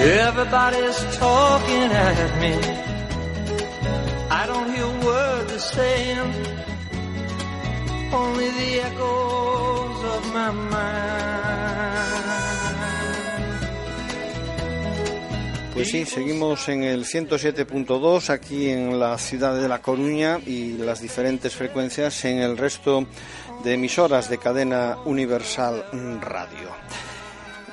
Everybody's talking at me. I don't hear saying, only the echoes of my mind. Pues sí, seguimos en el 107.2 aquí en la ciudad de La Coruña y las diferentes frecuencias en el resto de emisoras de cadena Universal Radio.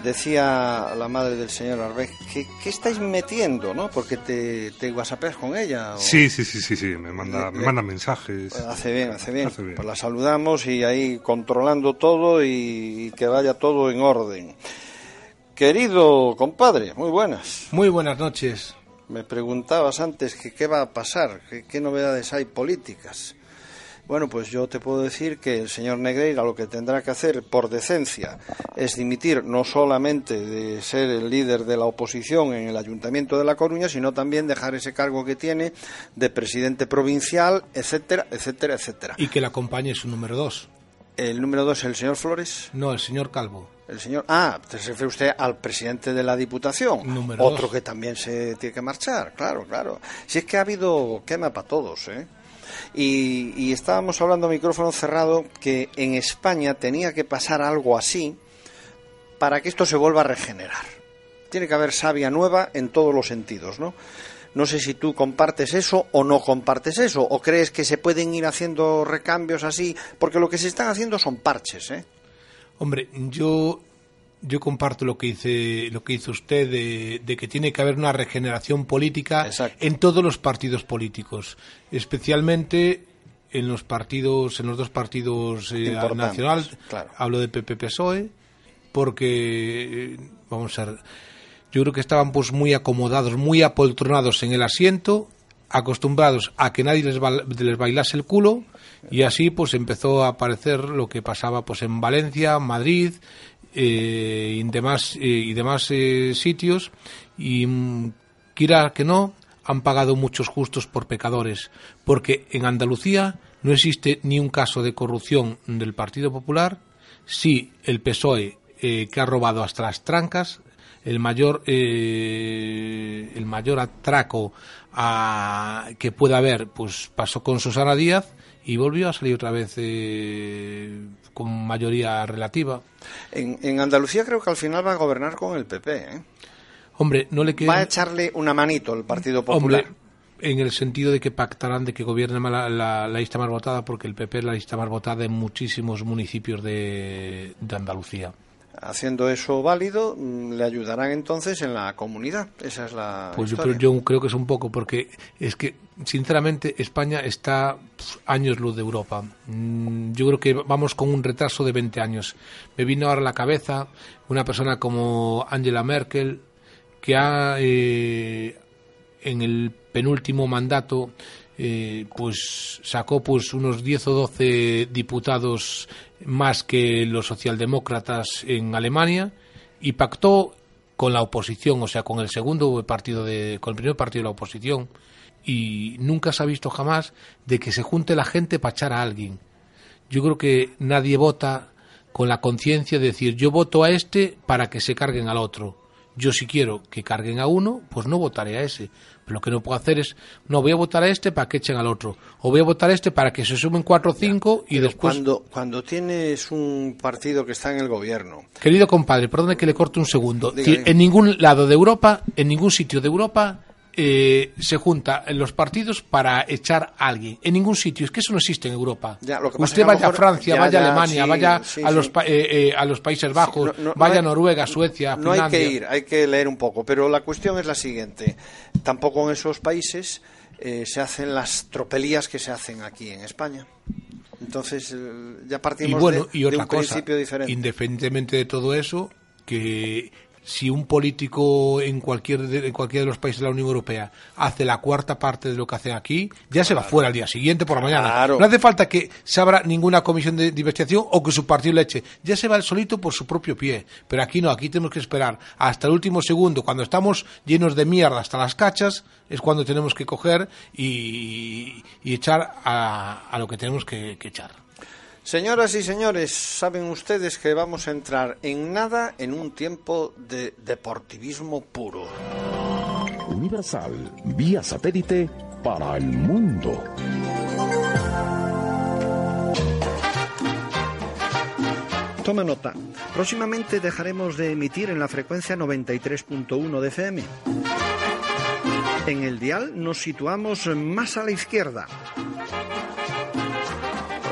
Decía la madre del señor Arbeck, ¿qué, qué estáis metiendo, no? Porque te, te whatsappeas con ella. o- Sí, sí, sí, sí, sí, me manda, me manda mensajes. Pues hace bien, hace bien. Hace bien. Pues la saludamos y ahí controlando todo y, y que vaya todo en orden. Querido compadre, muy buenas. Muy buenas noches. Me preguntabas antes que qué va a pasar, que qué novedades hay políticas. Bueno, pues yo te puedo decir que el señor Negreira lo que tendrá que hacer por decencia es dimitir no solamente de ser el líder de la oposición en el Ayuntamiento de La Coruña, sino también dejar ese cargo que tiene de presidente provincial, etcétera, etcétera, etcétera. Y que le acompañe su número dos. El número dos, el señor Flores. No, el señor Calvo. El señor. Ah, se refiere usted al presidente de la Diputación. Número Otro dos. que también se tiene que marchar, claro, claro. Si es que ha habido quema para todos, ¿eh? Y, y estábamos hablando a micrófono cerrado que en España tenía que pasar algo así para que esto se vuelva a regenerar. Tiene que haber savia nueva en todos los sentidos, ¿no? No sé si tú compartes eso o no compartes eso, o crees que se pueden ir haciendo recambios así, porque lo que se están haciendo son parches, ¿eh? Hombre, yo yo comparto lo que dice lo que dice usted de, de que tiene que haber una regeneración política Exacto. en todos los partidos políticos, especialmente en los partidos en los dos partidos eh, Importantes, nacional. claro. Hablo de PP PSOE porque eh, vamos a ver, yo creo que estaban pues muy acomodados, muy apoltronados en el asiento, acostumbrados a que nadie les, ba- les bailase el culo y así pues empezó a aparecer lo que pasaba pues en Valencia, Madrid eh, y demás eh, y demás eh, sitios y mm, quiera que no han pagado muchos justos por pecadores porque en Andalucía no existe ni un caso de corrupción del Partido Popular sí el PSOE eh, que ha robado hasta las trancas el mayor eh, el mayor atraco a- que pueda haber pues pasó con Susana Díaz y volvió a salir otra vez con mayoría relativa En, en Andalucía creo que al final va a gobernar con el PP, ¿eh? hombre no le Va a echarle una manito el Partido Popular. hombre en el sentido de que pactarán de que gobierne la, la- la lista más votada porque el PP es la lista más votada en muchísimos municipios de, de Andalucía Haciendo eso válido, mm, le ayudarán entonces en la comunidad. Esa es la Pues yo, creo que es un poco, porque es que, sinceramente, España está años luz de Europa. Mm, Yo creo que vamos con un retraso de 20 años. Me vino ahora a la cabeza una persona como Angela Merkel, que ha, eh, en el penúltimo mandato, eh, pues sacó pues unos 10 o 12 diputados más que los socialdemócratas en Alemania y pactó con la oposición, o sea, con el segundo partido de, con el primer partido de la oposición y nunca se ha visto jamás de que se junte la gente para echar a alguien. Yo creo que nadie vota con la conciencia de decir yo voto a este para que se carguen al otro. Yo si quiero que carguen a uno, pues no votaré a ese. Pero lo que no puedo hacer es, no, voy a votar a este para que echen al otro. O voy a votar a este para que se sumen cuatro o cinco y Pero después... cuando, cuando tienes un partido que está en el gobierno, Querido compadre, perdone que le corte un segundo. Diga, Si diga. En ningún lado de Europa, en ningún sitio de Europa, eh, se junta en los partidos para echar a alguien. En ningún sitio. Es que eso no existe en Europa. Ya, lo que pasa Usted a vaya a Francia, ya, vaya ya, a Alemania, sí, vaya sí, a, los sí. eh, eh, a los Países Bajos, no- no vaya hay- a Noruega, Suecia, no hay Finlandia. que ir, hay que leer un poco. Pero la cuestión es la siguiente: tampoco en esos países eh, se hacen las tropelías que se hacen aquí en España. Entonces eh, ya Y partimos bueno, de, y de otra un cosa, principio diferente. independientemente de todo eso, que si un político en cualquier de, en cualquiera de los países de la Unión Europea hace la cuarta parte de lo que hace aquí, ya se va fuera al día siguiente por la mañana. Claro. No hace falta que se abra ninguna comisión de, de investigación o que su partido le eche. Ya se va el solito por su propio pie. Pero aquí no, aquí tenemos que esperar hasta el último segundo. Cuando estamos llenos de mierda hasta las cachas, es cuando tenemos que coger y, y echar a, a lo que tenemos que- que echar. Señoras y señores, saben ustedes que vamos a entrar en nada en un tiempo de deportivismo puro. Universal, vía satélite para el mundo. Toma nota. Próximamente dejaremos de emitir en la frecuencia 93.1 de FM. En el dial nos situamos más a la izquierda.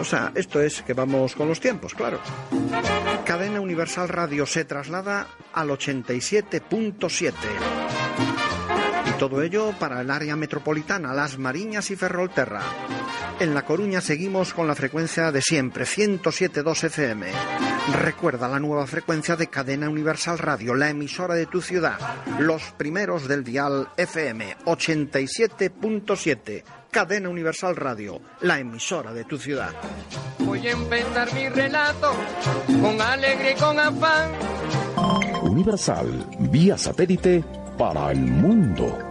O sea, esto es que vamos con los tiempos, claro. Cadena Universal Radio se traslada al 87.7. Y todo ello para el área metropolitana, Las Mariñas y Ferrolterra. En La Coruña seguimos con la frecuencia de siempre, 107.2 FM. Recuerda la nueva frecuencia de Cadena Universal Radio, la emisora de tu ciudad. Los primeros del dial FM, 87.7. Cadena Universal Radio, la emisora de tu ciudad. Voy a empezar mi relato con alegría y con afán. Universal, vía satélite para el mundo.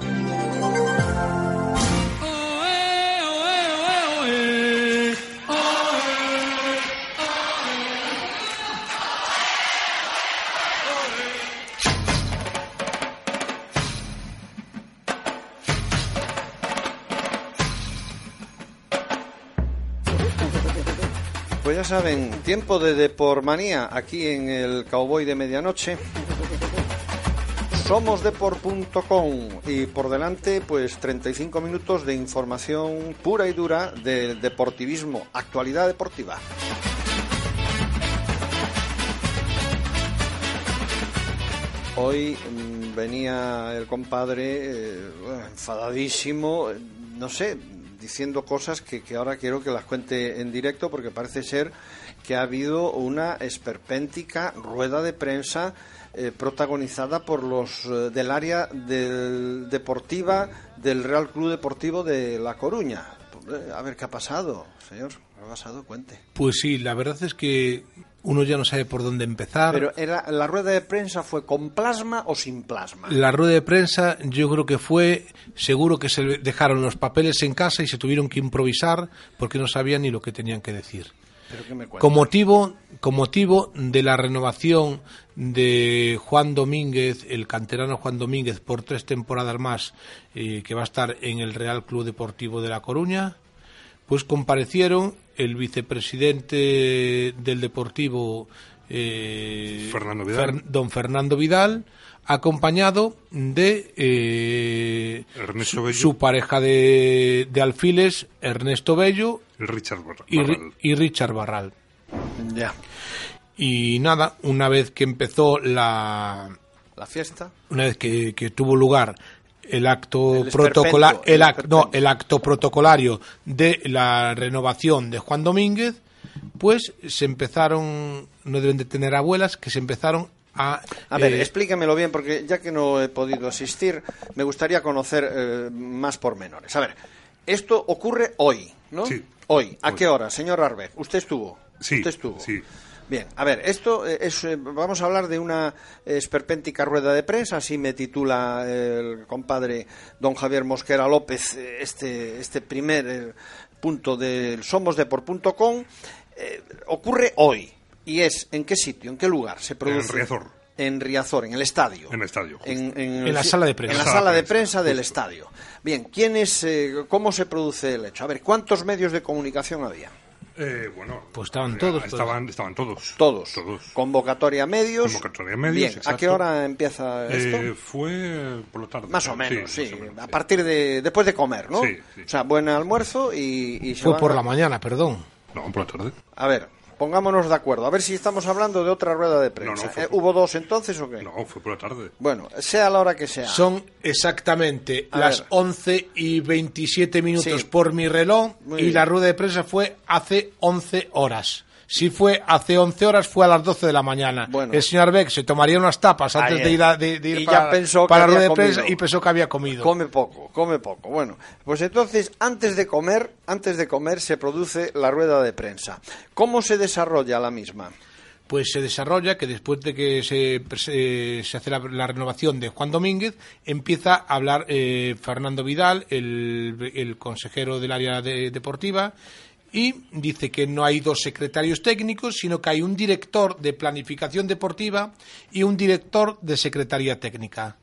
Ya saben, tiempo de Depormanía aquí en el Cowboy de Medianoche. Somosdeport.com y por delante pues 35 minutos de información pura y dura del deportivismo, actualidad deportiva. Hoy mm, venía el compadre eh, enfadadísimo, no sé, diciendo cosas que, que ahora quiero que las cuente en directo porque parece ser que ha habido una esperpéntica rueda de prensa eh, protagonizada por los eh, del área del deportiva del Real Club Deportivo de La Coruña. Eh, A ver qué ha pasado, señor. ¿Qué ha pasado? Cuente. Pues sí, la verdad es que uno ya no sabe por dónde empezar. Pero era, la rueda de prensa fue con plasma o sin plasma. La rueda de prensa yo creo que fue, seguro que se dejaron los papeles en casa y se tuvieron que improvisar porque no sabían ni lo que tenían que decir. Con motivo, con motivo de la renovación de Juan Domínguez, el canterano Juan Domínguez, por tres temporadas más, eh, que va a estar en el Real Club Deportivo de La Coruña, pues comparecieron el vicepresidente del Deportivo, eh, Fernando Vidal. Fer- don Fernando Vidal, acompañado de eh, Ernesto su, Bello. su pareja de, de alfiles, Ernesto Bello Richard y, Ri- Barral. y Richard Barral. Ya. Y nada, una vez que empezó la. La fiesta. Una vez que, que tuvo lugar el acto protocolar el, el ac- no, el acto protocolario de la renovación de Juan Domínguez pues se empezaron no deben de tener abuelas que se empezaron a A ver, eh, explíquemelo bien, porque ya que no he podido asistir, me gustaría conocer eh, más pormenores. A ver, esto ocurre hoy, ¿no? Sí. Hoy. ¿A Hoy. qué hora, señor Arbeck? ¿Usted estuvo? Sí, ¿Usted estuvo? sí. Bien, a ver, esto eh, es, eh, vamos a hablar de una esperpéntica rueda de prensa, así me titula el compadre don Javier Mosquera López, eh, este, este primer punto del somosdepor.com, eh, ocurre hoy, y es, ¿en qué sitio, en qué lugar se produce? Riazor. En Riazor, en el estadio. En el estadio, justo. En, en- En la sala de prensa. En la Sala sala de de prensa, prensa del justo. estadio. Bien, ¿quién es, eh, ¿cómo se produce el hecho? A ver, ¿cuántos medios de comunicación había? Eh, bueno, Pues estaban todos, Estaban, estaban todos. Todos. Todos. Convocatoria a medios. Convocatoria a medios, Bien, ¿a qué hora empieza esto? Eh, fue por la tarde. más o menos, sí. más o menos, a partir de. después de comer, ¿no? Sí, sí. O sea, buen almuerzo y. fue por a- la mañana perdón No, por la tarde. A ver, pongámonos de acuerdo. A ver si estamos hablando de otra rueda de prensa. No, no, fue- Eh, ¿Hubo dos entonces o qué? No, fue por la tarde. Bueno, sea la hora que sea. son exactamente A las ver. 11 y 27 minutos Sí. por mi reloj Muy y bien. la rueda de prensa fue hace 11 horas. Si fue hace 11 horas, fue a las 12 de la mañana. Bueno. El señor Beck se tomaría unas tapas antes de ir, a, de, de ir Y para, para la de prensa y pensó que había comido. Come poco, come poco. Bueno, pues entonces, antes de comer, antes de comer se produce la rueda de prensa. ¿Cómo se desarrolla la misma? pues se desarrolla que después de que se, se, se hace la, la renovación de Juan Domínguez, empieza a hablar eh, Fernando Vidal, el, el consejero del área de- deportiva, y dice que no hay dos secretarios técnicos, sino que hay un director de planificación deportiva y un director de secretaría técnica.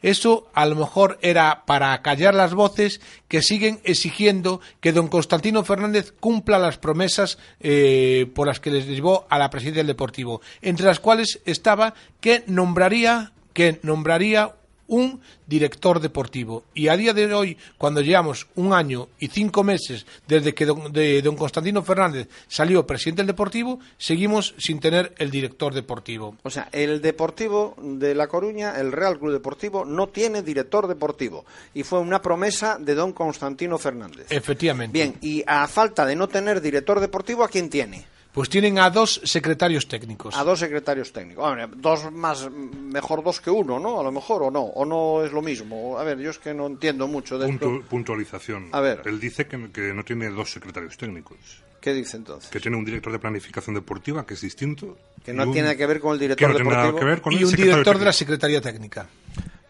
Eso a lo mejor era para callar las voces que siguen exigiendo que don Constantino Fernández cumpla las promesas eh, por las que les llevó a la presidencia del Deportivo, entre las cuales estaba que nombraría que nombraría un director deportivo. Y a día de hoy, cuando llevamos un año y cinco meses desde que don, de don Constantino Fernández salió presidente del Deportivo, seguimos sin tener el director deportivo. O sea, el Deportivo de La Coruña, el Real Club Deportivo, no tiene director deportivo. Y fue una promesa de don Constantino Fernández. Efectivamente. Bien, y a falta de no tener director deportivo, ¿a quién tiene? Pues tienen a dos secretarios técnicos. A dos secretarios técnicos. Dos más, mejor dos que uno, ¿no? A lo mejor, o no, o no es lo mismo. A ver, yo es que no entiendo mucho de Puntu- esto. puntualización. A ver. Él dice que, que no tiene dos secretarios técnicos. ¿Qué dice entonces? Que tiene un director de planificación deportiva que es distinto. Que no un- tiene que ver con el que director no tiene nada deportivo. que ver con y el un director de la. Secretaría Técnica.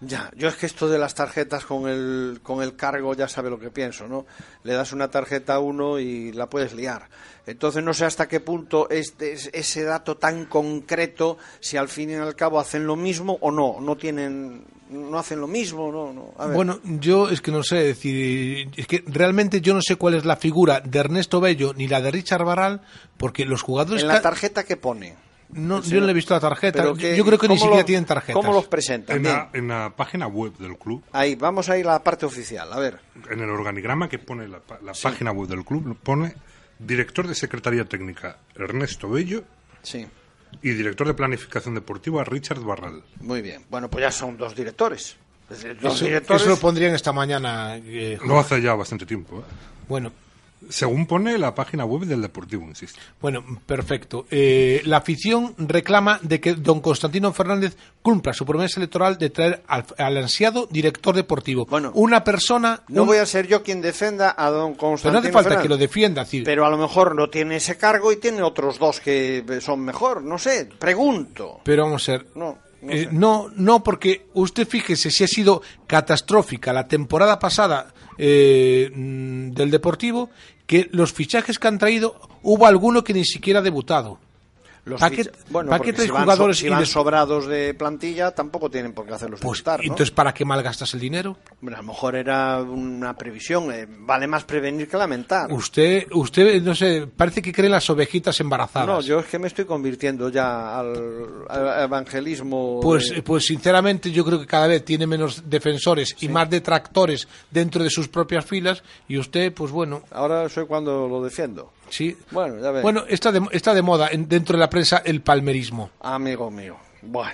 Ya, yo es que esto de las tarjetas con el, con el cargo ya sabe lo que pienso, ¿no? Le das una tarjeta a uno y la puedes liar. Entonces no sé hasta qué punto este, es- ese dato tan concreto, si al fin y al cabo hacen lo mismo o no, no tienen, no hacen lo mismo, no, no. A ver. Bueno, yo es que no sé decir, es que realmente yo no sé cuál es la figura de Ernesto Bello ni la de Richard Barral, porque los jugadores en la tarjeta que pone. No, yo no le he visto la tarjeta. Que- yo creo que ni ¿cómo siquiera tienen tarjetas. ¿Cómo los presentan? En la, en la página web del club, Ahí, vamos a ir a la parte oficial, a ver. en el organigrama que pone la, pa- la página web del club, pone director de Secretaría Técnica Ernesto Bello Sí, y director de Planificación Deportiva Richard Barral. muy bien. Bueno, pues ya son dos directores. Dos Eso, directores. eso lo pondrían esta mañana. eh, Lo hace ya bastante tiempo. ¿eh? bueno, Según pone la página web del Deportivo, insisto. Bueno, perfecto. Eh, la afición reclama de que don Constantino Fernández cumpla su promesa electoral de traer al, al ansiado director deportivo. Bueno, una persona. No un- voy a ser yo quien defenda a don Pero no Constantino hace falta Fernández. que lo defienda. decir, Pero a lo mejor no tiene ese cargo y tiene otros dos que son mejor. No sé, pregunto. pero vamos a ver. No, no Eh, no, no, porque usted fíjese si ha sido catastrófica la temporada pasada eh, mm, del Deportivo, que los fichajes que han traído, hubo alguno que ni siquiera ha debutado. Los ¿Para qué- bueno, para qué si van, jugadores so- si y sobrados de plantilla, tampoco tienen por qué hacerlos Pues, entonces, ¿para qué malgastas el dinero? A lo mejor era una previsión. eh, vale más prevenir que lamentar. Usted, usted, no sé, parece que cree las ovejitas embarazadas. No, yo es que me estoy convirtiendo ya al, al evangelismo. Pues, de- pues sinceramente yo creo que cada vez tiene menos defensores y más detractores dentro de sus propias filas y usted, pues bueno, Ahora soy cuando lo defiendo. Sí. Bueno, ya ves. Bueno, está de, está de moda en- dentro de la prensa el palmerismo. Amigo mío. Bueno.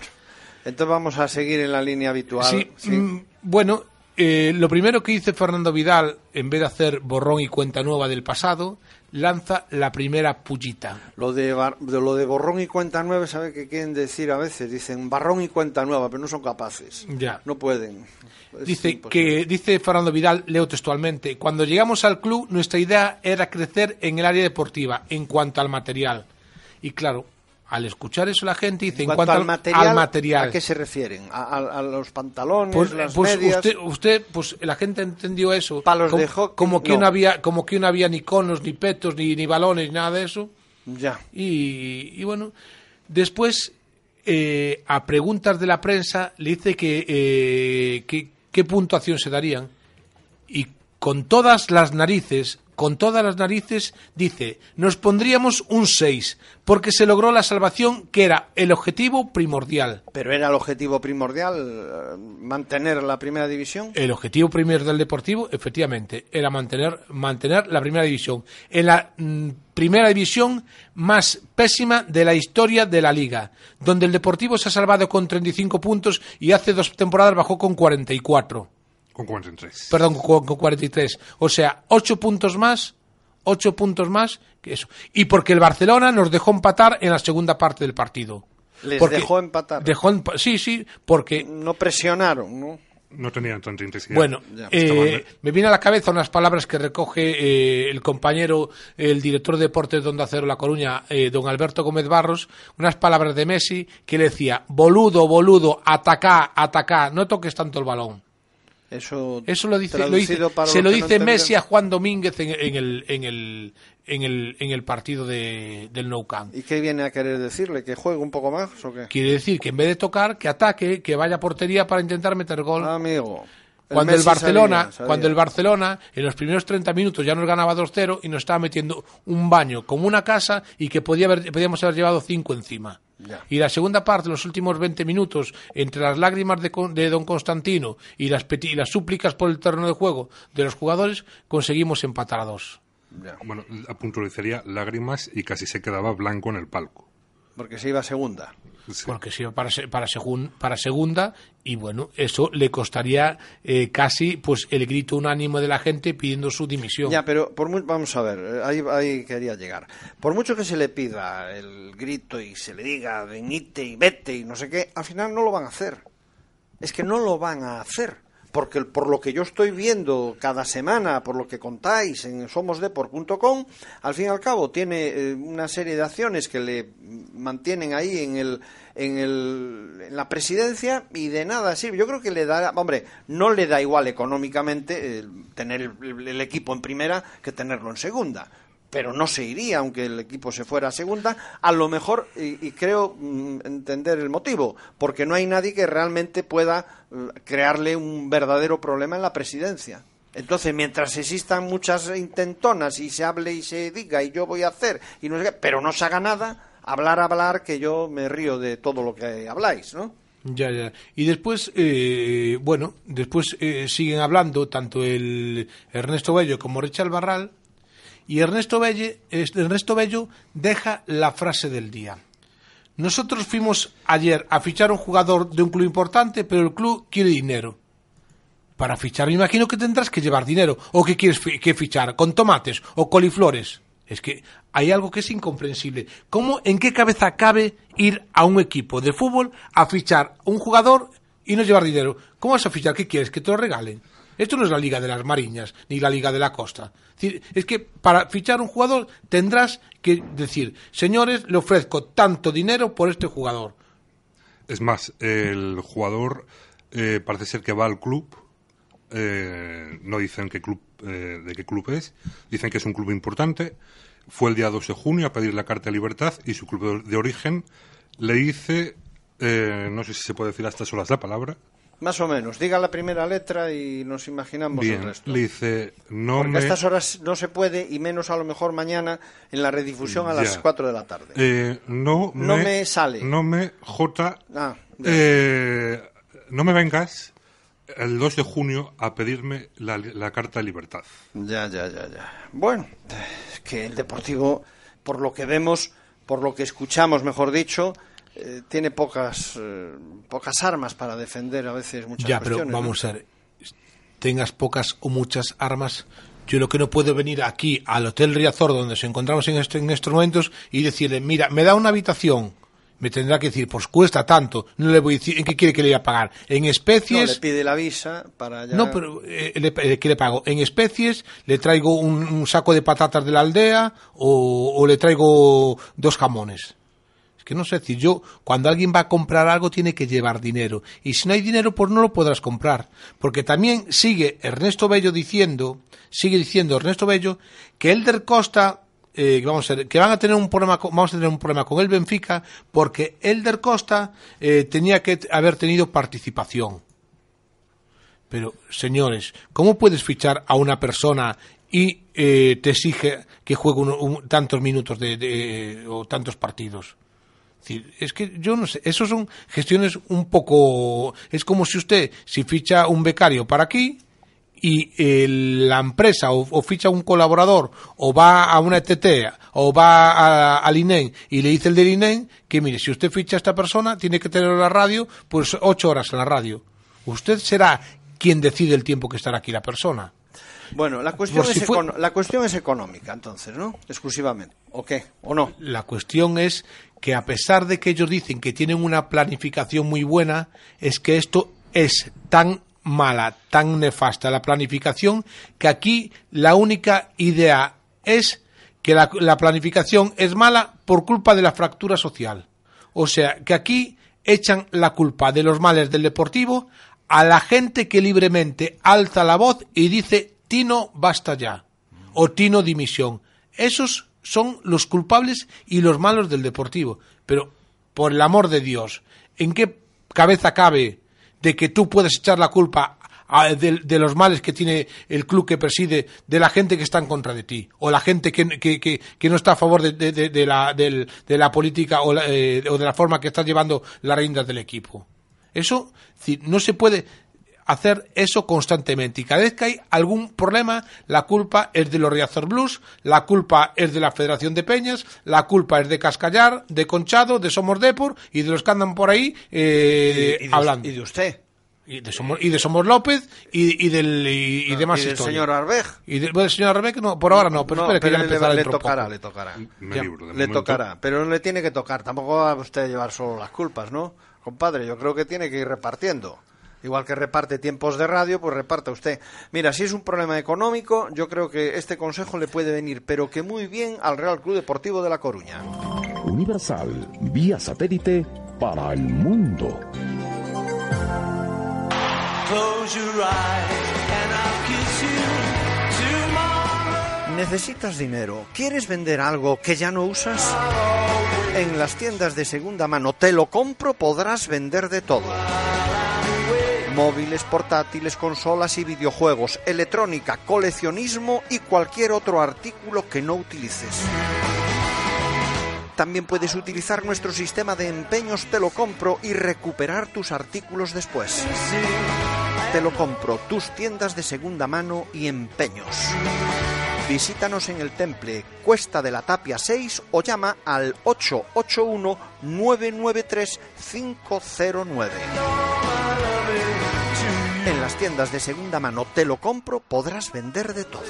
Entonces vamos a seguir en la línea habitual. Sí, Sí. mm, bueno, eh, lo primero que dice Fernando Vidal, en vez de hacer borrón y cuenta nueva del pasado, lanza la primera pullita. Lo de, bar- de lo de borrón y cuenta nueva, ¿sabe qué quieren decir a veces? Dicen barrón y cuenta nueva, pero no son capaces. Ya. No pueden. Es Dice imposible. que dice Fernando Vidal, leo textualmente, cuando llegamos al club nuestra idea era crecer en el área deportiva en cuanto al material. Y claro, al escuchar eso la gente dice en En cuanto al material, al material. ¿a qué se refieren? ¿A, a- a los pantalones, pues, las pues medias? usted, usted, pues la gente entendió eso. Palos como, de hockey, como que no. no había, como que no había ni conos, ni petos, ni, ni balones, ni nada de eso. Ya. Y, y bueno, después, eh, a preguntas de la prensa, le dice que, eh, que- qué puntuación se darían. Y con todas las narices, con todas las narices, dice, nos pondríamos un 6, porque se logró la salvación, que era el objetivo primordial. Pero era el objetivo primordial eh, mantener la primera división. El objetivo primero del Deportivo, efectivamente, era mantener, mantener la primera división. En la mm, primera división más pésima de la historia de la liga, donde el Deportivo se ha salvado con 35 puntos y hace dos temporadas bajó con 44. Con 43. Perdón, con, con 43. O sea, 8 puntos más, 8 puntos más que eso. Y porque el Barcelona nos dejó empatar en la segunda parte del partido. Les Porque dejó empatar. dejó sí, sí, porque No presionaron, ¿no? No tenían tanta intensidad. Bueno, Ya, eh, me viene a la cabeza unas palabras que recoge eh, el compañero, el director de deportes de Onda Cero La Coruña, eh, don Alberto Gómez Barros, unas palabras de Messi que le decía, boludo, boludo, atacá, atacá, no toques tanto el balón. Eso, Eso lo dice, lo dice- se lo no dice. Messi a Juan Domínguez en, en el, en, el, en, el, en el partido de, del Nou Camp. ¿Y qué viene a querer decirle? ¿Que juegue un poco más o qué? Quiere decir que en vez de tocar, que ataque, que vaya a portería para intentar meter gol. Amigo. cuando el Barcelona, cuando el Barcelona en los primeros 30 minutos ya nos ganaba 2-0 y nos estaba metiendo un baño como una casa y que podía haber, podíamos haber llevado 5 encima. Ya. Y la segunda parte, los últimos 20 minutos, entre las lágrimas de, Con- de don Constantino y las, peti- y las súplicas por el terreno de juego de los jugadores, conseguimos empatar a dos. Ya, Bueno, puntualizaría lágrimas y casi se quedaba blanco en el palco. Porque se iba a segunda. Sí. Porque se iba para, se- para, segun- para segunda y bueno, eso le costaría eh, casi pues el grito unánimo de la gente pidiendo su dimisión. Ya, pero por mu- vamos a ver, eh, ahí, ahí quería llegar. Por mucho que se le pida el grito y se le diga venite y vete y no sé qué, al final no lo van a hacer. Es que no lo van a hacer. Porque por lo que yo estoy viendo cada semana, por lo que contáis en somosdepor.com, al fin y al cabo tiene eh, una serie de acciones que le mantienen ahí en el, en el en la presidencia y de nada sirve. Yo creo que le da, hombre, no le da igual económicamente eh, tener el, el equipo en primera que tenerlo en segunda. Pero no se iría aunque el equipo se fuera a segunda. A lo mejor, y, creo mm, entender el motivo, porque no hay nadie que realmente pueda eh, crearle un verdadero problema en la presidencia. Entonces, mientras existan muchas intentonas y se hable y se diga y yo voy a hacer y no pero no se haga nada, hablar, hablar, que yo me río de todo lo que habláis, ¿no? Ya, ya. Y después, eh, bueno, después eh, siguen hablando tanto el Ernesto Bello como Richard Barral. Y Ernesto, Bello deja la frase del día. Nosotros fuimos ayer a fichar un jugador de un club importante, pero el club quiere dinero. Para fichar, me imagino que tendrás que llevar dinero. ¿O qué quieres que fichar? ¿Con tomates o coliflores? Es que hay algo que es incomprensible. ¿Cómo, en qué cabeza cabe ir a un equipo de fútbol a fichar un jugador y no llevar dinero? ¿Cómo vas a fichar? ¿Qué quieres? ¿Que te lo regalen? Esto no es la Liga de las Mariñas ni la Liga de la Costa. Es que para fichar un jugador tendrás que decir, señores, le ofrezco tanto dinero por este jugador. Es más, el jugador eh, parece ser que va al club. eh, no dicen qué club, eh, de qué club es. Dicen que es un club importante. Fue el día 2 de junio a pedir la carta de libertad y su club de, de origen le dice, eh, no sé si se puede decir a estas horas la palabra, Más o menos. Diga la primera letra y nos imaginamos el resto. le dice, no Porque me... a estas horas no se puede, y menos a lo mejor mañana en la redifusión a las Ya. 4 de la tarde. eh, no, No me sale. No me, J, Ah, eh, no me vengas el 2 de junio a pedirme la, la carta de libertad. Ya, ya, ya, ya. Bueno, es que el Deportivo, por lo que vemos, por lo que escuchamos, mejor dicho, eh, tiene pocas eh, pocas armas para defender a veces muchas Ya, pero. ¿no? vamos a ver, tengas pocas o muchas armas, yo lo que no puedo venir aquí al Hotel Riazor, donde nos encontramos en, este- en estos momentos, y decirle, mira, me da una habitación. Me tendrá que decir, pues cuesta tanto. No le voy a decir, ¿en qué quiere que le voy a pagar? En No, especies. le pide la visa para ya... No, pero eh, le, eh, ¿qué le pago? En especies, le traigo un, un saco de patatas de la aldea o, o le traigo dos jamones. Que no sé, decir, yo, cuando alguien va a comprar algo tiene que llevar dinero. Y si no hay dinero, pues no lo podrás comprar. Porque también sigue Ernesto Bello diciendo, sigue diciendo Ernesto Bello, que Elder Costa, eh, vamos a que van a tener un problema, con- vamos a tener un problema con el Benfica, porque Elder Costa eh, tenía que haber tenido participación. Pero, señores, ¿cómo puedes fichar a una persona y eh, te exige que juegue un- tantos minutos de, de- o tantos partidos? Es que yo no sé, eso son gestiones un poco... Es como si usted, si ficha un becario para aquí y eh, la empresa o, ficha un colaborador o va a una ETT o va a- al INEM y le dice el del INEM que mire, si usted ficha a esta persona tiene que tener en la radio pues ocho horas en la radio. Usted será quien decide el tiempo que estará aquí la persona. Bueno, la cuestión, si es fue- la cuestión es económica, entonces, ¿no? Exclusivamente. ¿O qué? ¿O no? La cuestión es que a pesar de que ellos dicen que tienen una planificación muy buena, es que esto es tan mala, tan nefasta la planificación, que aquí la única idea es que la, la planificación es mala por culpa de la fractura social. O sea, que aquí echan la culpa de los males del deportivo a la gente que libremente alza la voz y dice Tino basta ya o Tino dimisión. Esos son los culpables y los malos del Deportivo. Pero, por el amor de Dios, ¿en qué cabeza cabe de que tú puedes echar la culpa a- de, los males que tiene el club que preside, de la gente que está en contra de ti, o la gente que, que- que- no está a favor de, de- la, política eh, o de la forma que estás llevando las riendas del equipo. Eso, no se puede hacer eso constantemente. Y cada vez que hay algún problema, la culpa es de los Riazor Blues, la culpa es de la Federación de Peñas, la culpa es de Cascallar, de Conchado, de Somos Depor y de los que andan por ahí eh, y, de, hablando. y de usted. Y de Somos, y de Somos López y, y del y, y demás y del señor Arbej. Y del, bueno, señor Arbeck, no, por ahora no, pero espere que ya le, tocará, poco. le tocará. Me Ya, libro, de Le momento. tocará, pero no le tiene que tocar. Tampoco va a usted llevar solo las culpas, ¿no? Compadre, yo creo que tiene que ir repartiendo. Igual que reparte tiempos de radio, pues reparta usted. Mira, si es un problema económico, yo creo que este consejo le puede venir, pero que muy bien al Real Club Deportivo de La Coruña. Universal, vía satélite para el mundo. Close your eyes and I'll kiss you tomorrow. ¿Necesitas dinero? ¿Quieres vender algo que ya no usas? En las tiendas de segunda mano Te lo compro podrás vender de todo. Móviles, portátiles, consolas y videojuegos, electrónica, coleccionismo y cualquier otro artículo que no utilices. También puedes utilizar nuestro sistema de empeños Te lo compro y recuperar tus artículos después. Te lo compro, tus tiendas de segunda mano y empeños. Visítanos en el Temple, Cuesta de la Tapia 6 o llama al 881-993-509. En las tiendas de segunda mano Te lo compro podrás vender de todo.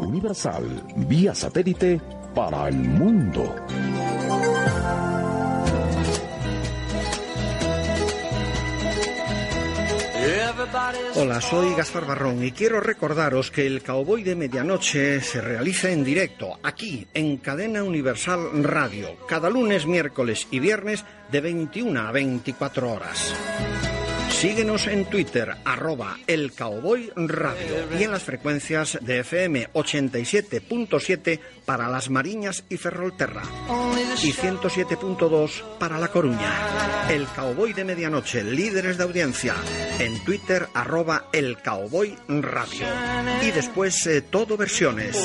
Universal, vía satélite para el mundo. Hola, soy Gaspar Barrón y quiero recordaros que el Cowboy de Medianoche se realiza en directo, aquí, en Cadena Universal Radio, cada lunes, miércoles y viernes de 21 a 24 horas. Síguenos en Twitter, arroba el Cowboy Radio y en las frecuencias de FM 87.7 para las Mariñas y Ferrolterra y 107.2 para La Coruña. El Cowboy de Medianoche, líderes de audiencia, en Twitter arroba el Cowboy Radio. Y después eh, todo versiones.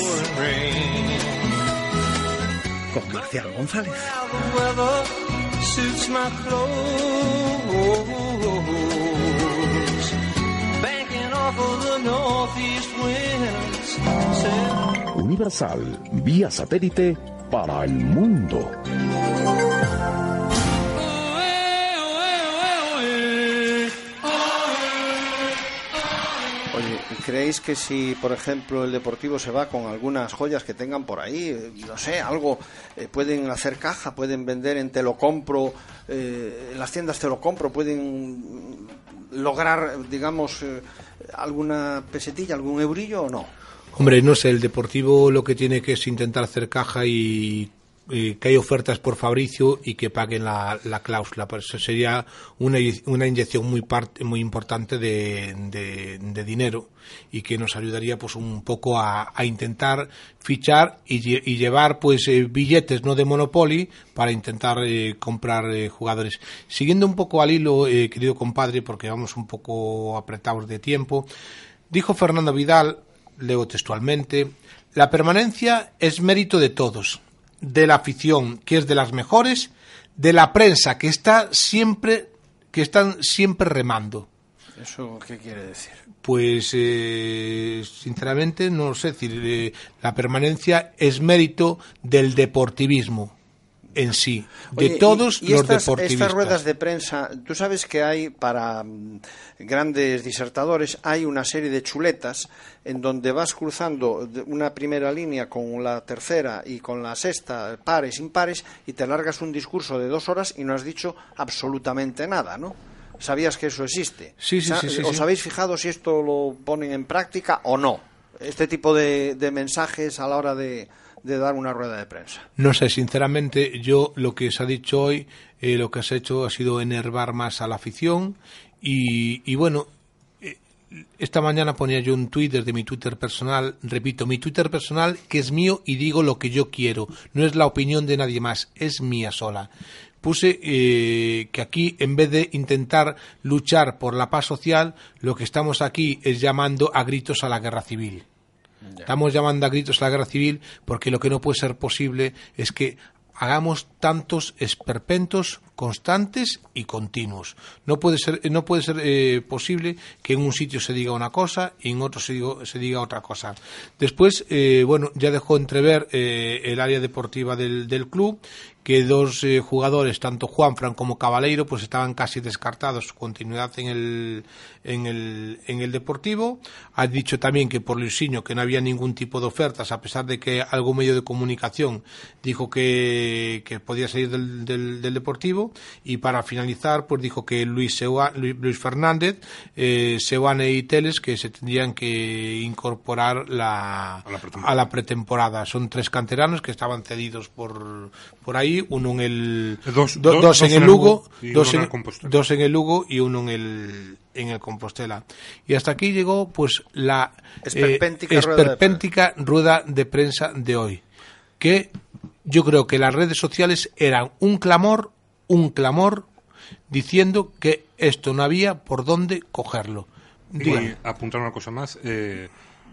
Con Marcial González. Universal, vía satélite para el mundo. Oye, ¿creéis que si, por ejemplo, el Deportivo se va con algunas joyas que tengan por ahí, eh, no sé, algo, eh, pueden hacer caja, pueden vender en Te lo compro, eh, en las tiendas Te lo compro, pueden lograr, digamos, eh, alguna pesetilla, algún eurillo o no? Hombre, no sé, el Deportivo lo que tiene que es intentar hacer caja y eh, que hay ofertas por Fabricio y que paguen la, la cláusula. Por eso sería una, una inyección muy parte, muy importante de, de- dinero y que nos ayudaría pues un poco a, a intentar fichar y, lle- y llevar pues eh, billetes no de Monopoly para intentar eh, comprar eh, jugadores. Siguiendo un poco al hilo, querido compadre, porque vamos un poco apretados de tiempo, dijo Fernando Vidal leo textualmente, la permanencia es mérito de todos, de la afición, que es de las mejores, de la prensa, que está siempre, que están siempre remando. ¿Eso qué quiere decir? Pues, eh, sinceramente, no lo sé. Es decir, eh, la permanencia es mérito del deportivismo en sí, de Oye, todos y los estas, deportivistas. Estas ruedas de prensa, tú sabes que hay para mm, grandes disertadores, hay una serie de chuletas en donde vas cruzando una primera línea con la tercera y con la sexta, pares, impares, y te largas un discurso de dos horas y no has dicho absolutamente nada, ¿no? ¿Sabías que eso existe? Sí, sí, sí, sí, ¿Os sí. habéis fijado si esto lo ponen en práctica o no? Este tipo de, de mensajes a la hora de, de dar una rueda de prensa. No sé, sinceramente, yo lo que se ha dicho hoy, eh, lo que has hecho ha sido enervar más a la afición y, y bueno, eh, esta mañana ponía yo un tuit desde mi Twitter personal, repito, mi Twitter personal que es mío y digo lo que yo quiero, no es la opinión de nadie más, es mía sola. Puse eh, que aquí, en vez de intentar luchar por la paz social, lo que estamos aquí es llamando a gritos a la guerra civil. Estamos llamando a gritos a la guerra civil porque lo que no puede ser posible es que hagamos tantos esperpentos constantes y continuos. No puede ser, no puede ser eh, posible que en un sitio se diga una cosa y en otro se diga, se diga otra cosa. Después, eh, bueno, ya dejó entrever eh, el área deportiva del, del club que dos eh, jugadores, tanto Juanfran como Cabaleiro, pues estaban casi descartados su continuidad en el, en el, en el Deportivo. Ha dicho también que por Luisinho que no había ningún tipo de ofertas, a pesar de que algún medio de comunicación dijo que, que podía salir del, del, del Deportivo. Y para finalizar, pues dijo que Luis, Luis Fernández, eh, Seoane y Teles que se tendrían que incorporar la, A la a la pretemporada. Son tres canteranos que estaban cedidos por, por ahí, uno en el Dos- do- do- dos en el Lugo, y dos uno en en, el Compostela. dos en el Lugo y uno en el en el Compostela. Y hasta aquí llegó pues la Esperpéntica eh, rueda de esperpéntica rueda de prensa de hoy, que yo creo que las redes sociales eran un clamor, un clamor diciendo que esto no había por dónde cogerlo. Y apuntar una cosa más, eh,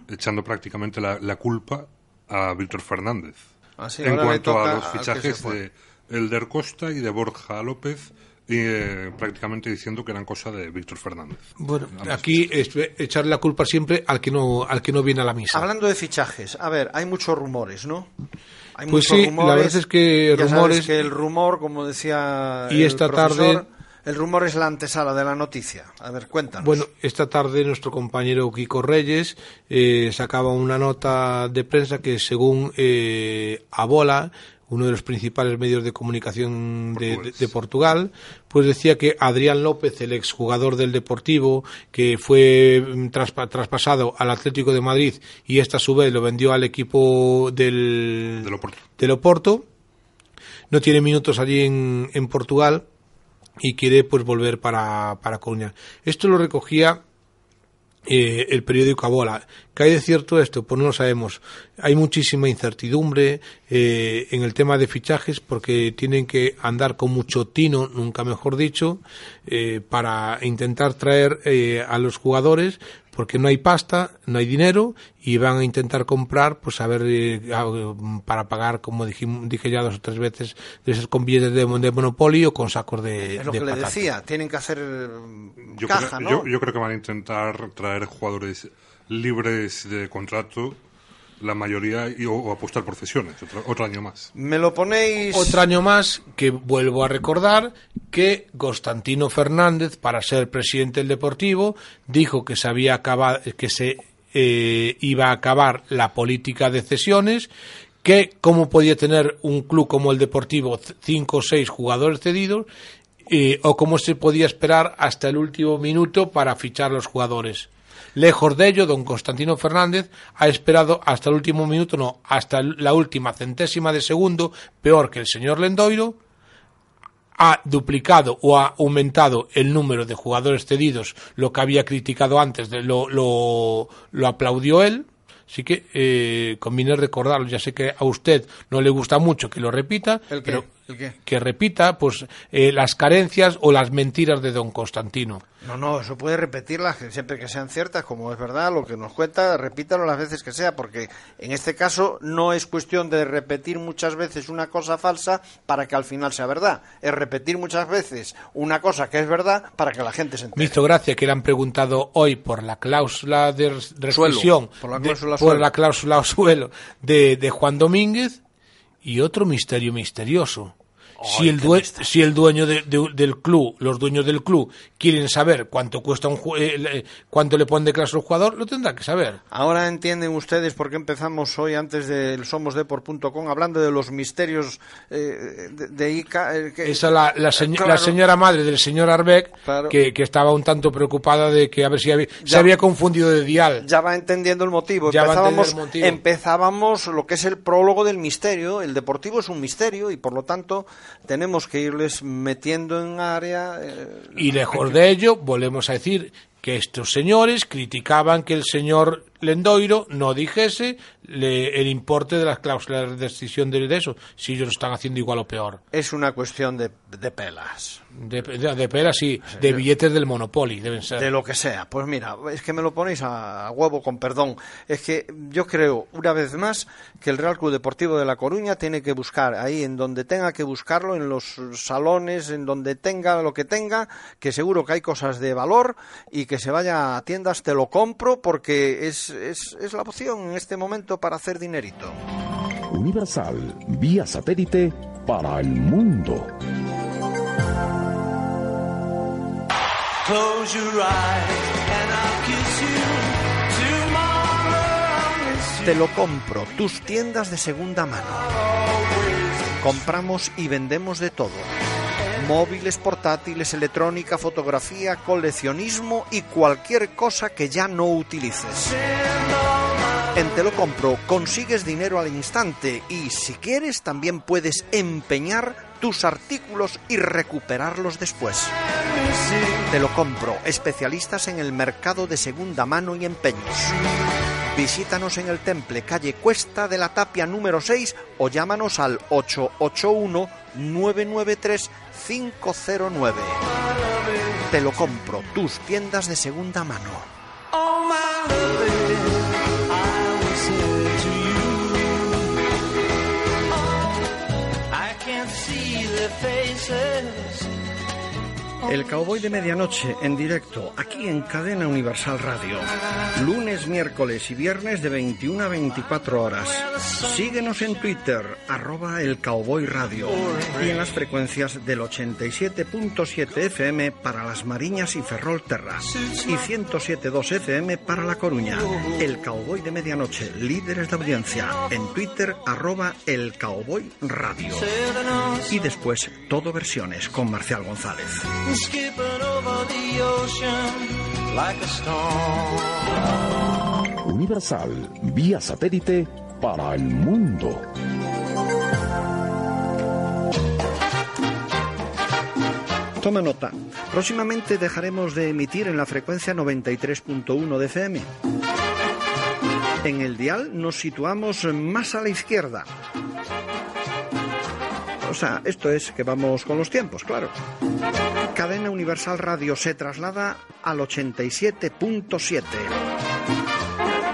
echando prácticamente la, la culpa a Víctor Fernández. Ah, sí, en cuanto a los fichajes de Elder Costa y de Borja López, y, eh, prácticamente diciendo que eran cosa de Víctor Fernández. Bueno, aquí es echarle la culpa siempre al que no al que no viene a la misa. Hablando de fichajes, a ver, hay muchos rumores, ¿no? Hay Pues muchos sí, la verdad es que Ya sabes rumores- que el rumor, como decía Y el esta profesor, tarde- el rumor es la antesala de la noticia. A ver, cuéntanos. Bueno, esta tarde nuestro compañero Kiko Reyes eh, sacaba una nota de prensa que según eh, Abola, uno de los principales medios de comunicación de, de- Portugués. de Portugal, pues decía que Adrián López, el exjugador del Deportivo, que fue mm, traspa- traspasado al Atlético de Madrid y esta a su vez lo vendió al equipo del, Del Oporto. del Oporto, no tiene minutos allí en, en Portugal y quiere pues volver para, para Coruña. Esto lo recogía eh, el periódico Abola. ¿Qué hay de cierto esto? Pues no lo sabemos. Hay muchísima incertidumbre eh, en el tema de fichajes porque tienen que andar con mucho tino, nunca mejor dicho, eh, para intentar traer a los jugadores porque no hay pasta, no hay dinero y van a intentar comprar, pues a ver, eh, para pagar, como dijim- dije ya dos o tres veces, de esos con billetes de, de Monopoly o con sacos de, es lo de que le decía, tienen que hacer Yo, caja, creo, ¿no? yo, yo creo que van a intentar traer jugadores libres de contrato, la mayoría, y, o, o apostar por cesiones, otro, otro año más. Me lo ponéis... Otro año más que vuelvo a recordar que Constantino Fernández, para ser presidente del Deportivo, dijo que se había acabado, que se eh, iba a acabar la política de cesiones, que cómo podía tener un club como el Deportivo cinco o seis jugadores cedidos eh, o cómo se podía esperar hasta el último minuto para fichar los jugadores. Lejos de ello, don Constantino Fernández ha esperado hasta el último minuto, no, hasta la última centésima de segundo, peor que el señor Lendoiro, ha duplicado o ha aumentado el número de jugadores cedidos, lo que había criticado antes, de, lo, lo, lo aplaudió él. Así que eh, conviene recordarlo. Ya sé que a usted no le gusta mucho que lo repita, ¿El qué? que repita pues eh, las carencias o las mentiras de don Constantino. No, no, eso puede repetirlas que siempre que sean ciertas, como es verdad, lo que nos cuenta, repítalo las veces que sea, porque en este caso no es cuestión de repetir muchas veces una cosa falsa para que al final sea verdad, es repetir muchas veces una cosa que es verdad para que la gente se Me entere. hizo gracia que le han preguntado hoy por la cláusula de res- rescisión, por la de- cláusula por suelo. la cláusula suelo de, de Juan Domínguez y otro misterio misterioso, Si el, due- si el dueño de- de- del club, los dueños del club, quieren saber cuánto cuesta un eh, le- cuánto le ponen de clase al jugador, lo tendrán que saber. Ahora entienden ustedes por qué empezamos hoy antes del somosdepor.com hablando de los misterios eh, de, de Ica. eh, que- Esa la, la, señ- Claro. la señora madre del señor Arbeck, Claro. que, que estaba un tanto preocupada de que a ver si había- se había confundido de dial. Ya va entendiendo el motivo. Ya Empezábamos, entendiendo el motivo. empezábamos lo que es el prólogo del misterio. El deportivo es un misterio y por lo tanto tenemos que irles metiendo en área. eh, Y lejos de ello, volvemos a decir que estos señores criticaban que el señor Lendoiro no dijese le- el importe de las cláusulas de decisión de, de eso, si ellos lo están haciendo igual o peor. es una cuestión de, de pelas. De, de, peras y de billetes del Monopoly, deben ser. De lo que sea. Pues mira, es que me lo ponéis a, a huevo con perdón. Es que yo creo, una vez más, que el Real Club Deportivo de La Coruña tiene que buscar ahí en donde tenga que buscarlo, en los salones, en donde tenga lo que tenga, que seguro que hay cosas de valor y que se vaya a tiendas, te lo compro porque es, es, es la opción en este momento para hacer dinerito. Universal, vía satélite para el mundo. Close your eyes and I'll kiss you. Tomorrow I'll miss you. Te lo compro, tus tiendas de segunda mano. Compramos y vendemos de todo. Móviles, portátiles, electrónica, fotografía, coleccionismo y cualquier cosa que ya no utilices. En Te lo compro consigues dinero al instante y si quieres también puedes empeñar tus artículos y recuperarlos después. Te lo compro, especialistas en el mercado de segunda mano y empeños. Visítanos en el Temple, calle Cuesta de la Tapia número 6 o llámanos al 881-993-509. Te lo compro, tus tiendas de segunda mano. El Cowboy de Medianoche en directo, aquí en Cadena Universal Radio. Lunes, miércoles y viernes de 21 a 24 horas. Síguenos en Twitter, arroba el Cowboy Radio. Y en las frecuencias del 87.7 FM para las Mariñas y Ferrol-Terra. Y 107.2 FM para La Coruña. El Cowboy de Medianoche, líderes de audiencia. En Twitter, arroba el Cowboy Radio. Y después, todo versiones con Marcial González. Skipping over the ocean like a storm. Universal, vía satélite para el mundo. Toma nota. Próximamente dejaremos de emitir en la frecuencia 93.1 de FM. En el dial nos situamos más a la izquierda. O sea, esto es que vamos con los tiempos, claro. Cadena Universal Radio se traslada al 87.7.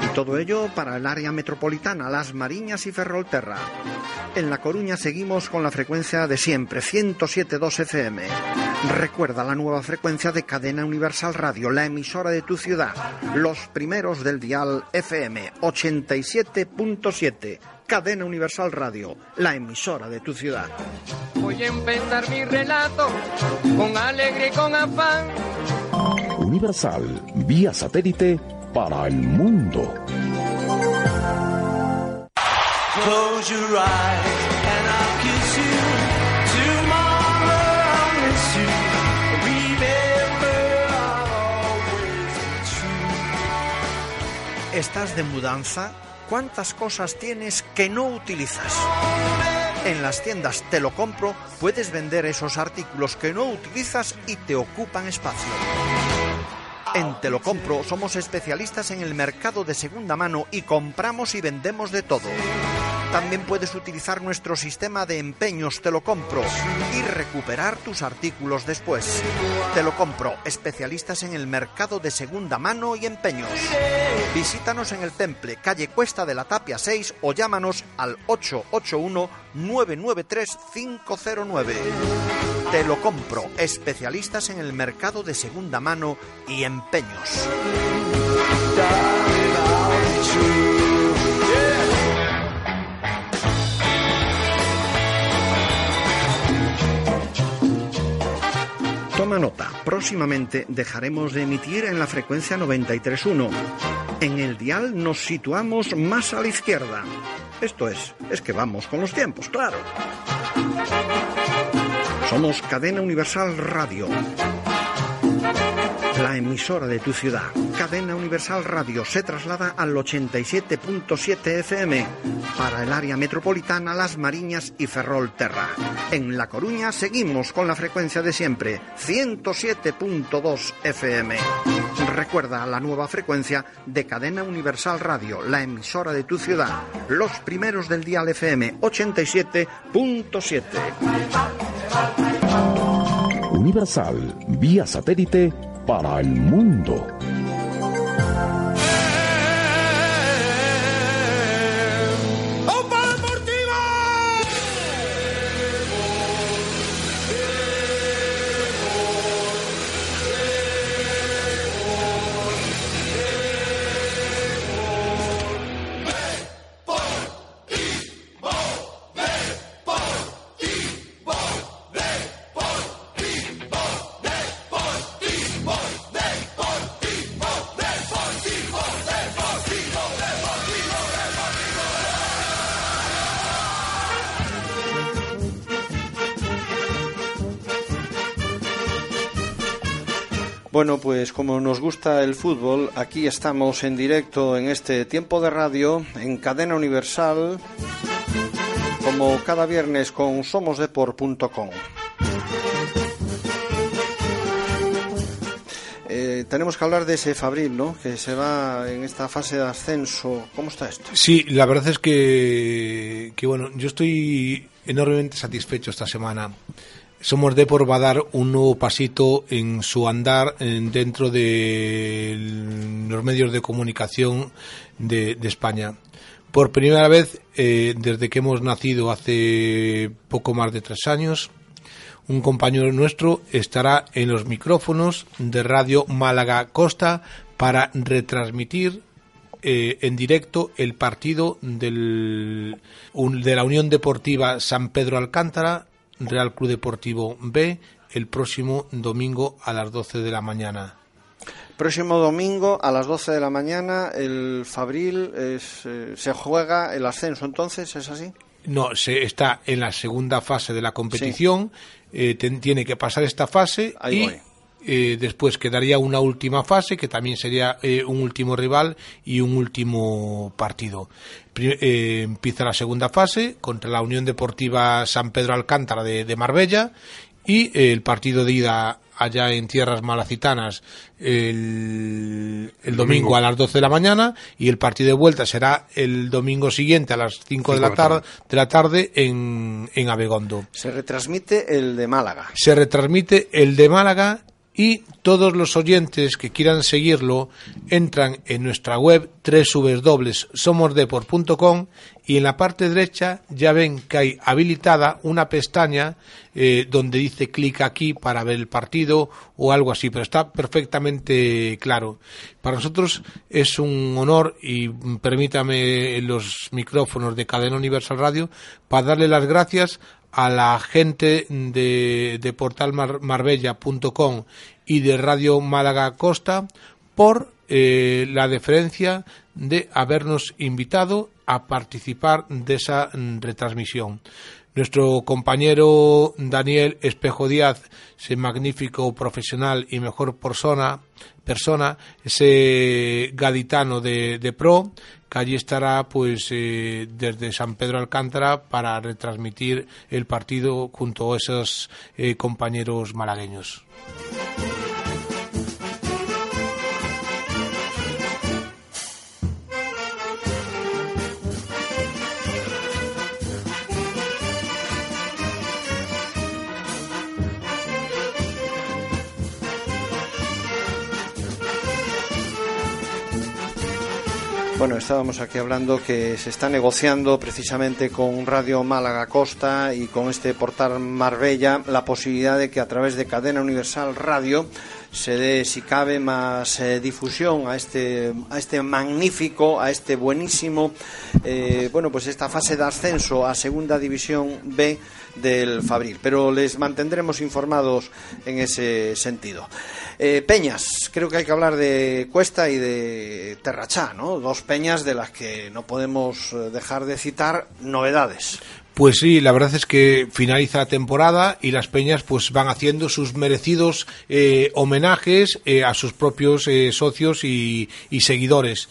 Y todo ello para el área metropolitana, Las Mariñas y Ferrolterra. En La Coruña seguimos con la frecuencia de siempre, 107.2 FM. Recuerda la nueva frecuencia de Cadena Universal Radio, la emisora de tu ciudad. Los primeros del dial FM, 87.7. Cadena Universal Radio, la emisora de tu ciudad. Voy a empezar mi relato con alegría y con afán. Universal, vía satélite para el mundo. Close your eyes and I'll kiss you. Tomorrow I'll miss you. Remember I'll always be true. ¿Estás de mudanza? ¿Cuántas cosas tienes que no utilizas? En las tiendas Te lo compro puedes vender esos artículos que no utilizas y te ocupan espacio. En Te lo compro somos especialistas en el mercado de segunda mano y compramos y vendemos de todo. También puedes utilizar nuestro sistema de empeños Te lo compro y recuperar tus artículos después. Te lo compro, especialistas en el mercado de segunda mano y empeños. Visítanos en el Temple, calle Cuesta de la Tapia 6 o llámanos al 881-993-509. Te lo compro, especialistas en el mercado de segunda mano y empeños. Nota, próximamente dejaremos de emitir en la frecuencia 93.1. En el dial nos situamos más a la izquierda. Esto es, es que vamos con los tiempos, claro. Somos Cadena Universal Radio la emisora de tu ciudad. Cadena Universal Radio se traslada al 87.7 FM para el área metropolitana Las Mariñas y Ferrol Terra. En La Coruña seguimos con la frecuencia de siempre, 107.2 FM. Recuerda la nueva frecuencia de Cadena Universal Radio, la emisora de tu ciudad. Los primeros del dial FM 87.7. Universal, vía satélite para el mundo. Fútbol, aquí estamos en directo en este tiempo de radio, en cadena universal, como cada viernes con somosdepor.com. Eh, tenemos que hablar de ese Fabril, ¿no? Que se va en esta fase de ascenso. ¿Cómo está esto? Sí, la verdad es que, que bueno, yo estoy enormemente satisfecho esta semana. Somos Depor va a dar un nuevo pasito en su andar en- dentro de los medios de comunicación de, España. Por primera vez, eh, desde que hemos nacido hace poco más de tres años, un compañero nuestro estará en los micrófonos de Radio Málaga Costa para retransmitir eh, en directo el partido de la Unión Deportiva San Pedro Alcántara, Real Club Deportivo B, el próximo domingo a las 12 de la mañana. Próximo domingo a las 12 de la mañana el Fabril es, eh, se juega el ascenso, entonces, ¿es así? No, se está en la segunda fase de la competición, eh, ten- tiene que pasar esta fase Ahí y voy. Eh, después quedaría una última fase que también sería eh, un último rival y un último partido. Pri- eh, empieza la segunda fase contra la Unión Deportiva San Pedro Alcántara de, de Marbella y eh, el partido de ida allá en tierras malacitanas el, el domingo Domingo. a las 12 de la mañana y el partido de vuelta será el domingo siguiente a las 5 de la, de la tarde. tarde, de la tarde en, en Abegondo. Se retransmite el de Málaga. Se retransmite el de Málaga y todos los oyentes que quieran seguirlo entran en nuestra web www.somosdepor.com y en la parte derecha ya ven que hay habilitada una pestaña eh, donde dice clic aquí para ver el partido o algo así, pero está perfectamente claro. Para nosotros es un honor y permítame los micrófonos de Cadena Universal Radio para darle las gracias a la gente de, de portalmarbella.com y de Radio Málaga Costa por eh, la deferencia de habernos invitado a participar de esa mm, retransmisión. Nuestro compañero Daniel Espejo Díaz, ese magnífico profesional y mejor persona, persona ese gaditano de, de pro, que allí estará pues eh, desde San Pedro Alcántara para retransmitir el partido junto a esos eh, compañeros malagueños. Bueno, estábamos aquí hablando que se está negociando precisamente con Radio Málaga Costa y con este portal Marbella la posibilidad de que a través de Cadena Universal Radio se dé, si cabe, más eh, difusión a este, a este magnífico, a este buenísimo, eh, bueno, pues esta fase de ascenso a Segunda División B del Fabril. Pero les mantendremos informados en ese sentido. Eh, peñas, creo que hay que hablar de Cuesta y de Terrachá, ¿no? Dos peñas de las que no podemos eh, dejar de citar novedades. Pues sí, la verdad es que finaliza la temporada y las peñas pues van haciendo sus merecidos eh, homenajes eh, a sus propios eh, socios y, seguidores.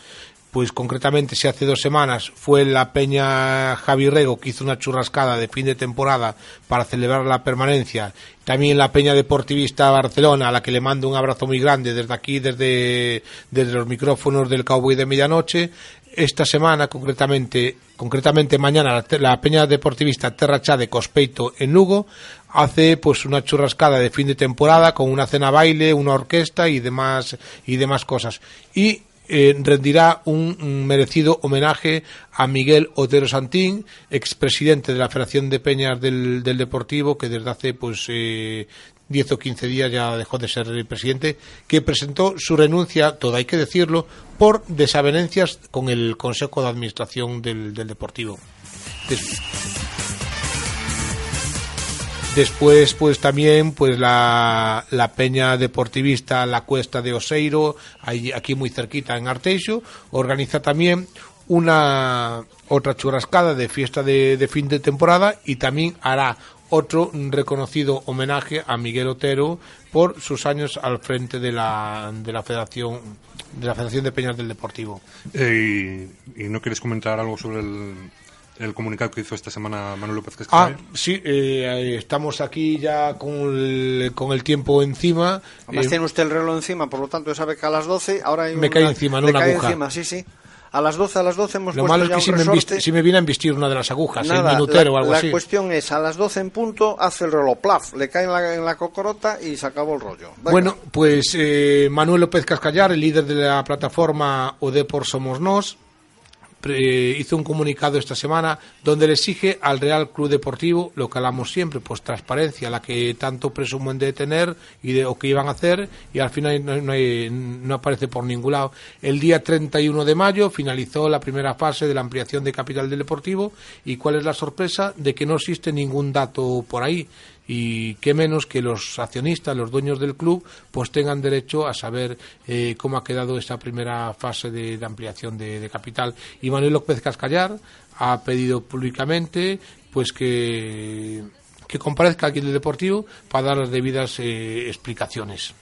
Pues concretamente, si hace dos semanas fue la Peña Javi Rego que hizo una churrascada de fin de temporada para celebrar la permanencia. También la Peña Deportivista Barcelona, a la que le mando un abrazo muy grande desde aquí, desde, desde los micrófonos del Cowboy de Medianoche. Esta semana, concretamente, concretamente mañana, la, Peña Deportivista Terrachá de Cospeito en Lugo hace pues una churrascada de fin de temporada con una cena baile, una orquesta y demás y demás cosas. Y eh, rendirá un, merecido homenaje a Miguel Otero Santín, expresidente de la Federación de Peñas del, Deportivo, que desde hace pues eh, 10 o 15 días ya dejó de ser el presidente, que presentó su renuncia, todo hay que decirlo, por desavenencias con el Consejo de Administración del, Deportivo. Después, pues también, pues la, la peña deportivista La Cuesta de Oseiro, ahí- aquí muy cerquita en Arteixo, organiza también una otra churrascada de fiesta de, fin de temporada y también hará otro reconocido homenaje a Miguel Otero por sus años al frente de la, de la Federación de la Federación de Peñas del Deportivo. Eh, y no quieres comentar algo sobre el, el comunicado que hizo esta semana Manuel López Ah, Cascabel? sí, eh, estamos aquí ya con el, con el tiempo encima. Además Eh, tiene usted el reloj encima, por lo tanto sabe que a las 12 ahora hay Me cae encima, no le una cae aguja. encima, sí, sí. A las 12, a las 12 hemos Lo puesto malo es que si me, resorte. embist- si me viene a embistir una de las agujas, el Nada, minutero la, o algo la así. cuestión es, a las 12 en punto, hace el reloj, plaf, le cae en la, en la cocorota y se acabó el rollo. Venga. Bueno, pues eh, Manuel López Cascallar, el líder de la plataforma ODE por Somos Nos, pre- hizo un comunicado esta semana donde le exige al Real Club Deportivo lo que hablamos siempre, pues transparencia, la que tanto presumen de tener y de o que iban a hacer y al final no, no aparece por ningún lado. El día 31 de mayo finalizó la primera fase de la ampliación de capital del Deportivo y cuál es la sorpresa de que no existe ningún dato por ahí y qué menos que los accionistas, los dueños del club, pues tengan derecho a saber eh, cómo ha quedado esta primera fase de, ampliación de, de capital. Y Manuel López Cascallar ha pedido públicamente pues que, que comparezca aquí en el Deportivo para dar las debidas eh, explicaciones.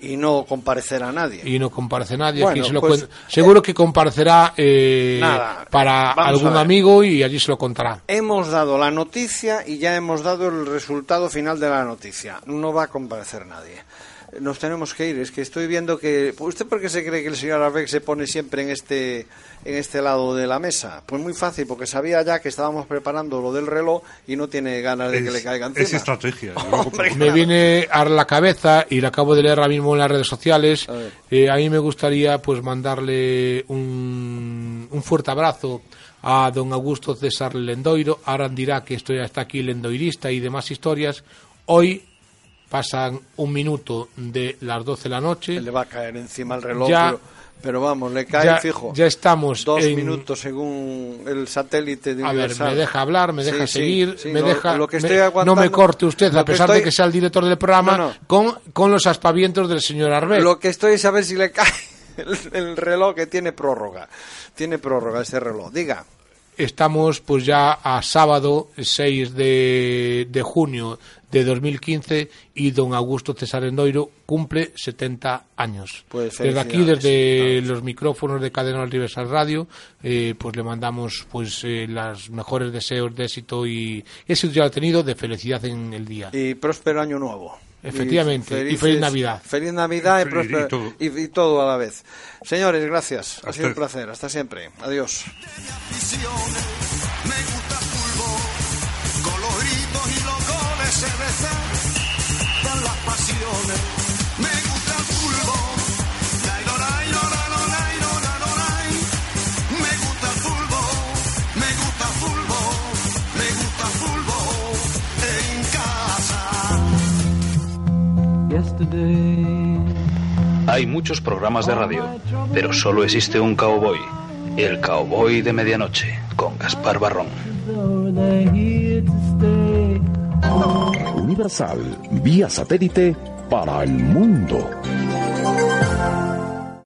Y no comparecerá nadie. Y no comparece nadie. Bueno, aquí se lo pues, Seguro que comparecerá eh, Nada, para algún amigo y allí se lo contará. Hemos dado la noticia y ya hemos dado el resultado final de la noticia. No va a comparecer nadie. Nos tenemos que ir. Es que estoy viendo que. ¿Usted por qué se cree que el señor Arbeck se pone siempre en este, en este lado de la mesa? Pues muy fácil, porque sabía ya que estábamos preparando lo del reloj y no tiene ganas de que le caiga encima. es estrategia. Hombre, me viene a la cabeza y la acabo de leer ahora mismo en las redes sociales. A. Eh, a mí me gustaría pues mandarle un, un fuerte abrazo a don Augusto César Lendoiro. Ahora dirá que estoy hasta aquí lendoirista y demás historias. Hoy pasan un minuto de las 12 de la noche. Le va a caer encima el reloj, Ya- pero, pero vamos, le cae ya, fijo. ya estamos Dos en- minutos según el satélite de A ver, me deja hablar, me deja Sí, seguir, sí, me lo- deja. lo que me- estoy no me corte usted, a pesar de que sea el director del programa, No, no. Con, con los aspavientos del señor Arbel. Lo que estoy es a ver si le cae el, el reloj que tiene prórroga. Tiene prórroga este reloj. Diga. Estamos pues ya a sábado 6 de, de junio de 2015 y don Augusto César Endoiro cumple 70 años. Pues desde aquí, desde los micrófonos de Cadena Universal Radio, eh, pues le mandamos pues eh, los mejores deseos de éxito y éxito ya lo ha tenido, de felicidad en el día. Y próspero año nuevo. Efectivamente, y feliz Navidad. Feliz Navidad y, Y- y próspero- todo. y- y todo a la vez. Señores, gracias. Ha A sido un placer. Hasta siempre. Adiós. Me gusta el fútbol, con los gritos y se desatan las pasiones. Me gusta el lai. Me gusta el fútbol, me gusta el fútbol, me gusta el fútbol en casa. yesterday. Hay muchos programas de radio, pero solo existe un cowboy. El cowboy de medianoche, con Gaspar Barrón. Universal, vía satélite para el mundo.